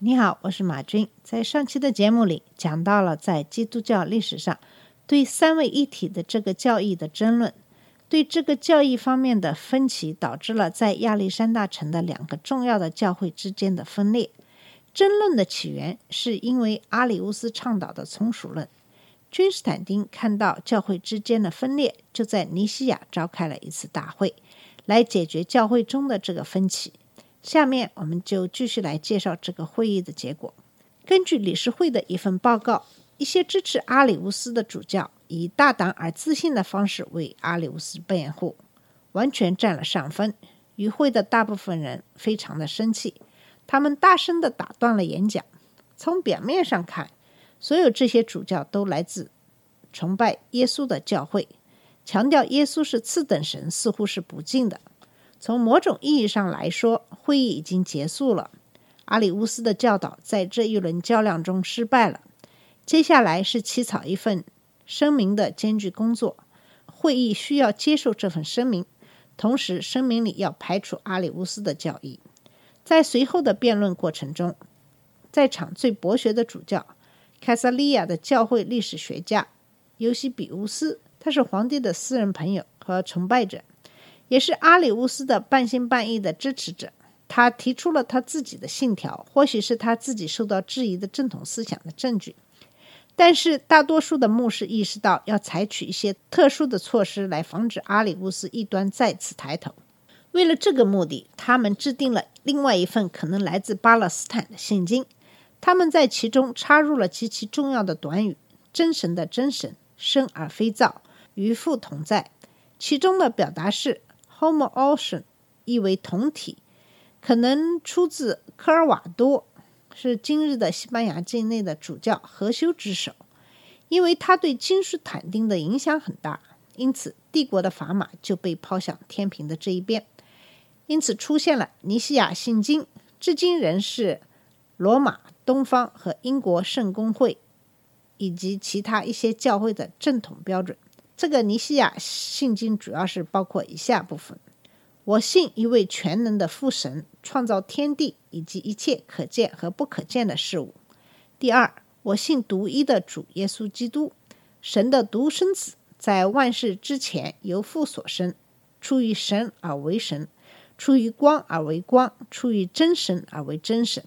你好，我是马军。在上期的节目里讲到了在基督教历史上对三位一体的这个教义的争论，对这个教义方面的分歧，导致了在亚历山大城的两个重要的教会之间的分裂。争论的起源是因为阿里乌斯倡导的从属论。君士坦丁看到教会之间的分裂，就在尼西亚召开了一次大会，来解决教会中的这个分歧。下面我们就继续来介绍这个会议的结果。根据理事会的一份报告，一些支持阿里乌斯的主教以大胆而自信的方式为阿里乌斯辩护，完全占了上风。与会的大部分人非常的生气，他们大声地打断了演讲。从表面上看，所有这些主教都来自崇拜耶稣的教会，强调耶稣是次等神，似乎是不敬的。从某种意义上来说，会议已经结束了。阿里乌斯的教导在这一轮较量中失败了。接下来是起草一份声明的艰巨工作。会议需要接受这份声明，同时声明里要排除阿里乌斯的教义。在随后的辩论过程中，在场最博学的主教凯撒利亚的教会历史学家尤西比乌斯，他是皇帝的私人朋友和崇拜者。也是阿里乌斯的半信半疑的支持者。他提出了他自己的信条，或许是他自己受到质疑的正统思想的证据。但是，大多数的牧师意识到要采取一些特殊的措施来防止阿里乌斯异端再次抬头。为了这个目的，他们制定了另外一份可能来自巴勒斯坦的信经。他们在其中插入了极其重要的短语：“真神的真神，生而非造，与父同在。”其中的表达是。Homoousion 意为同体，可能出自科尔瓦多，是今日的西班牙境内的主教何修之手。因为他对君士坦丁的影响很大，因此帝国的砝码就被抛向天平的这一边。因此出现了尼西亚信经，至今仍是罗马、东方和英国圣公会以及其他一些教会的正统标准。这个尼西亚信经主要是包括以下部分：我信一位全能的父神，创造天地以及一切可见和不可见的事物。第二，我信独一的主耶稣基督，神的独生子，在万事之前由父所生，出于神而为神，出于光而为光，出于真神而为真神，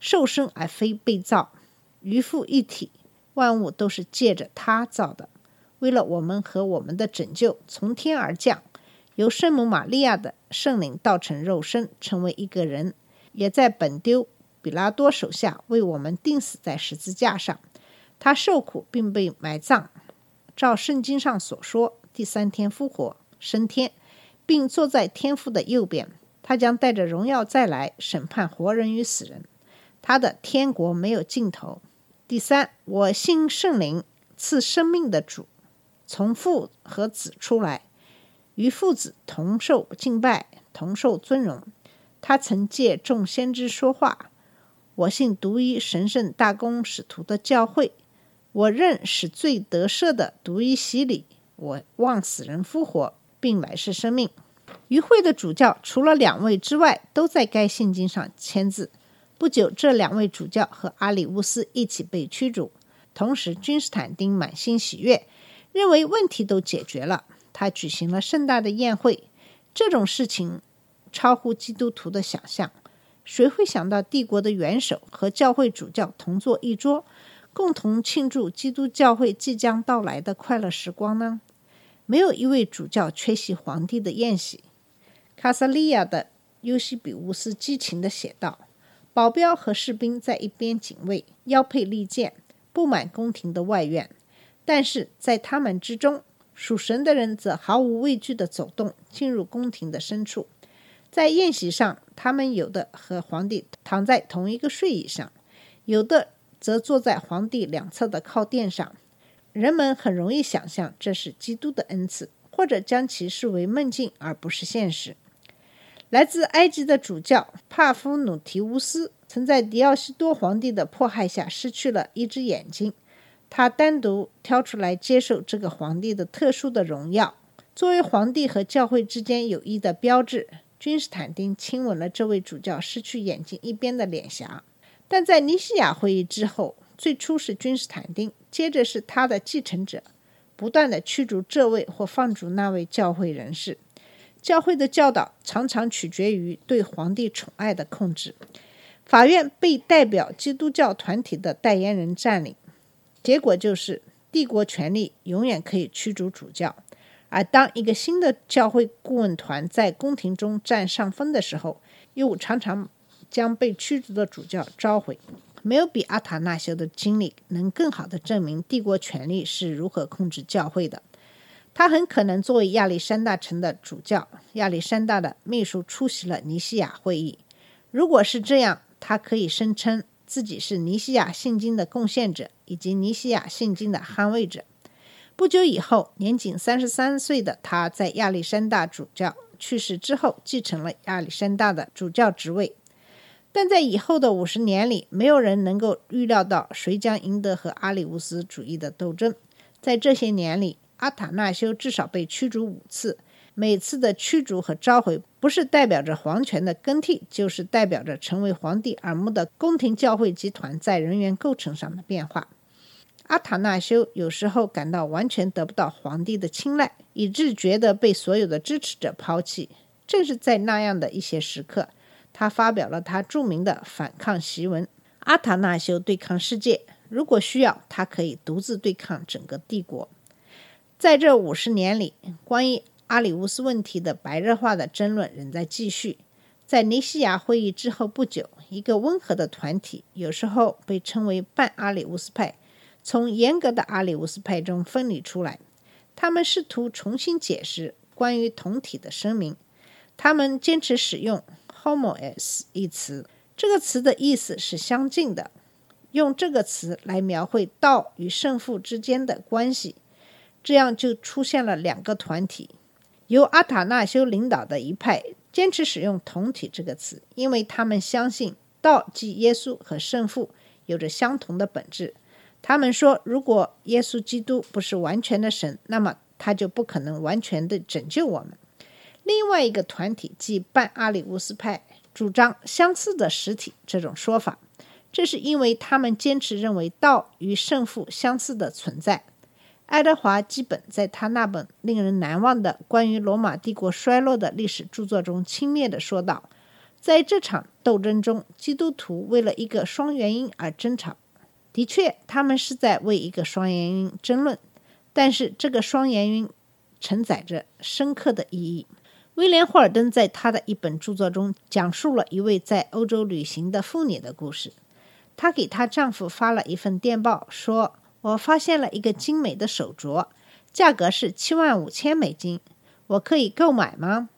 受生而非被造，与父一体，万物都是借着他造的。为了我们和我们的拯救，从天而降，由圣母玛利亚的圣灵道成肉身，成为一个人，也在本丢比拉多手下为我们钉死在十字架上。他受苦并被埋葬，照圣经上所说，第三天复活升天，并坐在天父的右边。他将带着荣耀再来审判活人与死人。他的天国没有尽头。第三，我信圣灵赐生命的主。从父和子出来，与父子同受敬拜，同受尊荣。他曾借众先知说话。我信独一神圣大公使徒的教会。我认使罪得赦的独一洗礼。我望死人复活，并来世生命。与会的主教除了两位之外，都在该信经上签字。不久，这两位主教和阿里乌斯一起被驱逐。同时，君士坦丁满心喜悦。认为问题都解决了，他举行了盛大的宴会。这种事情超乎基督徒的想象。谁会想到帝国的元首和教会主教同坐一桌，共同庆祝基督教会即将到来的快乐时光呢？没有一位主教缺席皇帝的宴席。卡萨利亚的尤西比乌斯激情地写道：“保镖和士兵在一边警卫，腰佩利剑，布满宫廷的外院。”但是在他们之中，属神的人则毫无畏惧地走动，进入宫廷的深处。在宴席上，他们有的和皇帝躺在同一个睡椅上，有的则坐在皇帝两侧的靠垫上。人们很容易想象这是基督的恩赐，或者将其视为梦境而不是现实。来自埃及的主教帕夫努提乌斯曾在狄奥西多皇帝的迫害下失去了一只眼睛，他单独挑出来接受这个皇帝的特殊的荣耀，作为皇帝和教会之间友谊的标志。君士坦丁亲吻了这位主教失去眼睛一边的脸颊，但在尼西亚会议之后，最初是君士坦丁，接着是他的继承者，不断的驱逐这位或放逐那位教会人士。教会的教导常常取决于对皇帝宠爱的控制。法院被代表基督教团体的代言人占领，结果就是帝国权力永远可以驱逐主教。而当一个新的教会顾问团在宫廷中占上风的时候，又常常将被驱逐的主教召回。没有比阿塔纳修的经历能更好的证明帝国权力是如何控制教会的。他很可能作为亚历山大城的主教，亚历山大的秘书出席了尼西亚会议。如果是这样，他可以声称自己是尼西亚信经的贡献者，以及尼西亚信经的捍卫者。不久以后，年仅三十三岁的他在亚历山大主教去世之后，继承了亚历山大的主教职位。但在以后的五十年里，没有人能够预料到谁将赢得和阿里乌斯主义的斗争。在这些年里，阿塔纳修至少被驱逐五次，每次的驱逐和召回不是代表着皇权的更替，就是代表着成为皇帝耳目的宫廷教会集团在人员构成上的变化。阿塔纳修有时候感到完全得不到皇帝的青睐，以致觉得被所有的支持者抛弃。正是在那样的一些时刻，他发表了他著名的反抗檄文：“阿塔纳修对抗世界，如果需要，他可以独自对抗整个帝国。”在这五十年里，关于阿里乌斯问题的白热化的争论仍在继续。在尼西亚会议之后不久，一个温和的团体，有时候被称为半阿里乌斯派，从严格的阿里乌斯派中分离出来。他们试图重新解释关于同体的声明。他们坚持使用 “homos” 一词，这个词的意思是相近的，用这个词来描绘道与圣父之间的关系。这样就出现了两个团体，由阿塔纳修领导的一派坚持使用“同体”这个词，因为他们相信道即耶稣和圣父有着相同的本质。他们说，如果耶稣基督不是完全的神，那么他就不可能完全的拯救我们。另外一个团体即半阿里乌斯派，主张相似的实体这种说法，这是因为他们坚持认为道与圣父相似的存在。爱德华基本在他那本令人难忘的关于罗马帝国衰落的历史著作中轻蔑地说道：“在这场斗争中，基督徒为了一个双原因而争吵。的确，他们是在为一个双原因争论，但是这个双原因承载着深刻的意义。”威廉·霍尔登在他的一本著作中讲述了一位在欧洲旅行的妇女的故事。她给她丈夫发了一份电报，说。我发现了一个精美的手镯，价格是七万五千美金，我可以购买吗？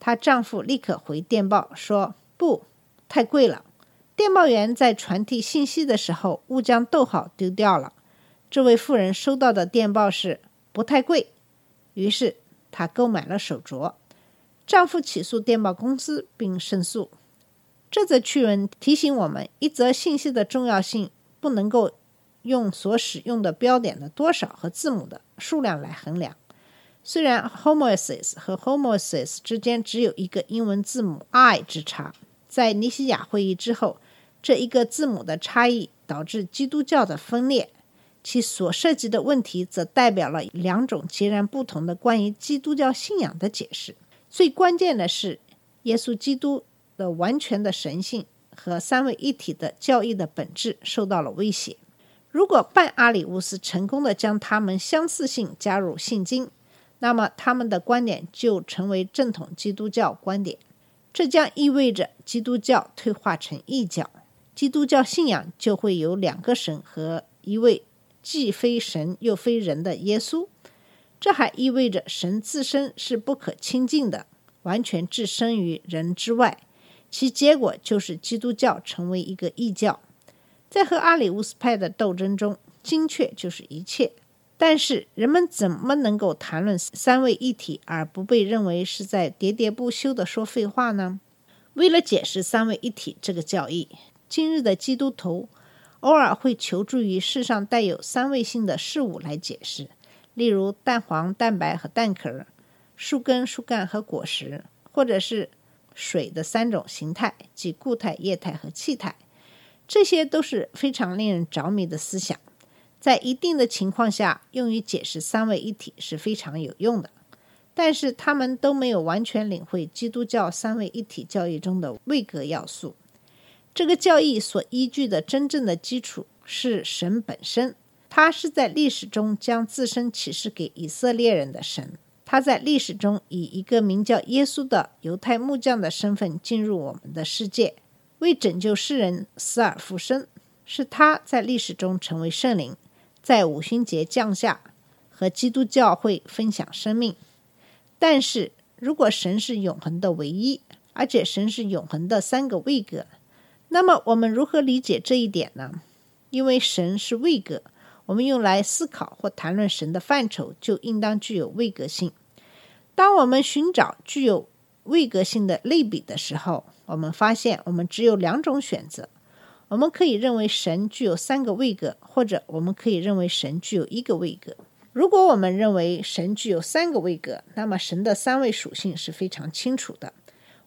她丈夫立刻回电报说：“不，太贵了。”电报员在传递信息的时候误将逗号丢掉了。这位妇人收到的电报是“不太贵”，于是她购买了手镯。丈夫起诉电报公司并胜诉。这则趣闻提醒我们，一则信息的重要性不能够。用所使用的标点的多少和字母的数量来衡量。虽然 homosis 和 homosis 之间只有一个英文字母 i 之差，在尼西亚会议之后，这一个字母的差异导致基督教的分裂。其所涉及的问题则代表了两种截然不同的关于基督教信仰的解释。最关键的是，耶稣基督的完全的神性和三位一体的教义的本质受到了威胁。如果半阿里乌斯成功的将他们相似性加入信经，那么他们的观点就成为正统基督教观点。这将意味着基督教退化成异教，基督教信仰就会有两个神和一位既非神又非人的耶稣。这还意味着神自身是不可亲近的，完全置身于人之外。其结果就是基督教成为一个异教。在和阿里乌斯派的斗争中，精确就是一切。但是人们怎么能够谈论三位一体而不被认为是在喋喋不休地说废话呢？为了解释三位一体这个教义，今日的基督徒偶尔会求助于世上带有三位性的事物来解释，例如蛋黄、蛋白和蛋壳、树根、树干和果实，或者是水的三种形态，即固态、液态和气态。这些都是非常令人着迷的思想，在一定的情况下，用于解释三位一体是非常有用的。但是他们都没有完全领会基督教三位一体教义中的位格要素。这个教义所依据的真正的基础是神本身，他是在历史中将自身启示给以色列人的神。他在历史中以一个名叫耶稣的犹太木匠的身份进入我们的世界，为拯救世人死而复生。是他在历史中成为圣灵，在五旬节降下，和基督教会分享生命。但是如果神是永恒的唯一，而且神是永恒的三个位格，那么我们如何理解这一点呢？因为神是位格，我们用来思考或谈论神的范畴就应当具有位格性。当我们寻找具有位格性的类比的时候，我们发现我们只有两种选择：我们可以认为神具有三个位格，或者我们可以认为神具有一个位格。如果我们认为神具有三个位格，那么神的三位属性是非常清楚的。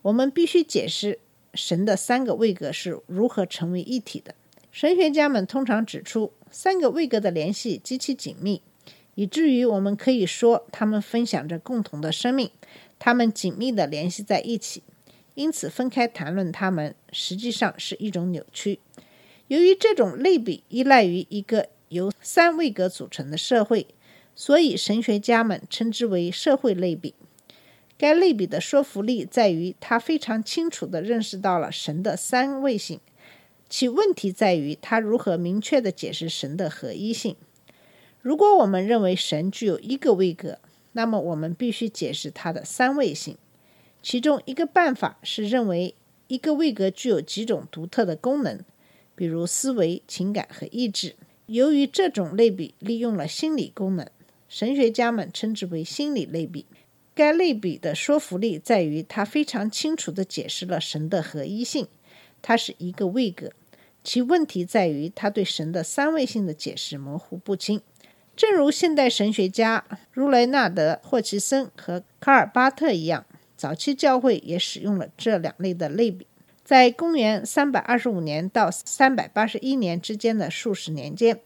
我们必须解释神的三个位格是如何成为一体的。神学家们通常指出，三个位格的联系极其紧密。以至于我们可以说，他们分享着共同的生命，他们紧密地联系在一起。因此，分开谈论他们实际上是一种扭曲。由于这种类比依赖于一个由三位格组成的社会，所以神学家们称之为社会类比。该类比的说服力在于，它非常清楚地认识到了神的三位性。其问题在于，它如何明确地解释神的合一性。如果我们认为神具有一个位格，那么我们必须解释它的三位性。其中一个办法是认为一个位格具有几种独特的功能，比如思维、情感和意志。由于这种类比利用了心理功能，神学家们称之为心理类比。该类比的说服力在于它非常清楚地解释了神的合一性，它是一个位格。其问题在于它对神的三位性的解释模糊不清。正如现代神学家如雷纳德·霍奇森和卡尔巴特一样，早期教会也使用了这两类的类比。在公元325年到381年之间的数十年间，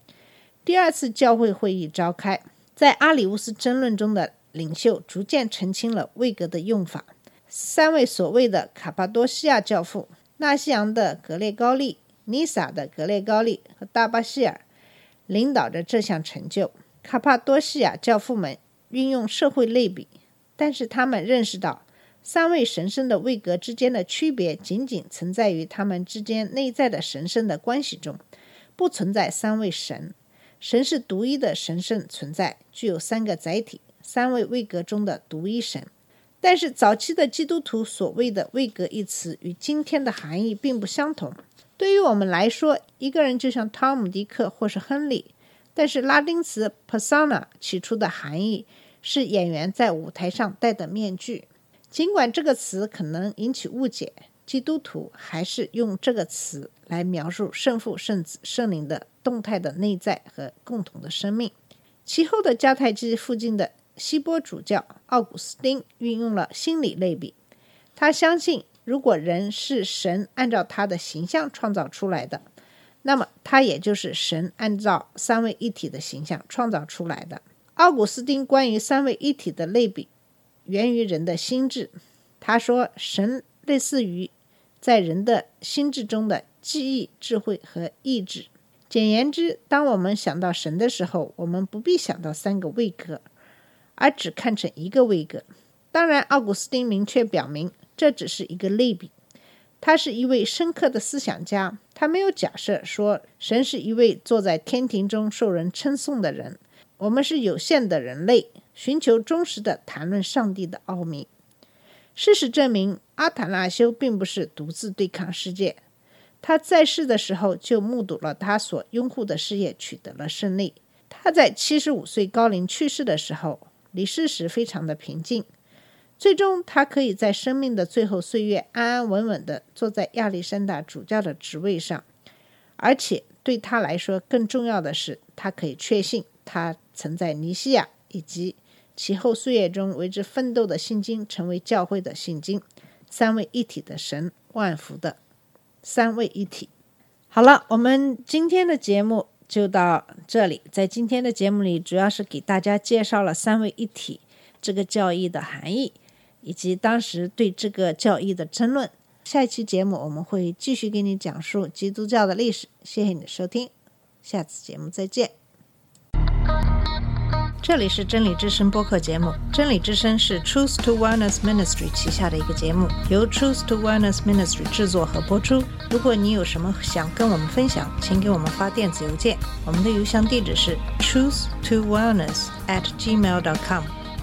第二次教会会议召开，在阿里乌斯争论中的领袖逐渐澄清了位格的用法。三位所谓的卡帕多西亚教父——纳西扬的格列高利、尼撒的格列高利和大巴希尔。领导着这项成就。卡帕多西亚教父们运用社会类比，但是他们认识到三位神圣的位格之间的区别仅仅存在于他们之间内在的神圣的关系中，不存在三位神。神是独一的神圣存在，具有三个载体，三位位格中的独一神。但是早期的基督徒所谓的位格一词与今天的含义并不相同。对于我们来说，一个人就像汤姆·迪克或是亨利，但是拉丁词 persona 起初的含义是演员在舞台上戴的面具。尽管这个词可能引起误解，基督徒还是用这个词来描述圣父、圣子、圣灵的动态的内在和共同的生命。其后的迦太基附近的希波主教奥古斯丁运用了心理类比，他相信。如果人是神按照他的形象创造出来的，那么他也就是神按照三位一体的形象创造出来的。奥古斯丁关于三位一体的类比源于人的心智。他说，神类似于在人的心智中的记忆、智慧和意志。简言之，当我们想到神的时候，我们不必想到三个位格，而只看成一个位格。当然，奥古斯丁明确表明。这只是一个类比，他是一位深刻的思想家。他没有假设说神是一位坐在天庭中受人称颂的人。我们是有限的人类，寻求忠实的谈论上帝的奥秘。事实证明，阿塔纳修并不是独自对抗世界。他在世的时候就目睹了他所拥护的事业取得了胜利。他在七十五岁高龄去世的时候，离世时非常的平静。最终，他可以在生命的最后岁月安安稳稳地坐在亚历山大主教的职位上，而且对他来说更重要的是，他可以确信他曾在尼西亚以及其后岁月中为之奋斗的信经成为教会的信经，三位一体的神，万福的三位一体。好了，我们今天的节目就到这里。在今天的节目里，主要是给大家介绍了三位一体这个教义的含义。以及当时对这个教义的争论。下一期节目我们会继续给你讲述基督教的历史。谢谢你的收听，下次节目再见。这里是真理之声播客节目，真理之声是 Truth to Wellness Ministry 旗下的一个节目，由 Truth to Wellness Ministry 制作和播出。如果你有什么想跟我们分享，请给我们发电子邮件，我们的邮箱地址是 truth to wellness at gmail.com。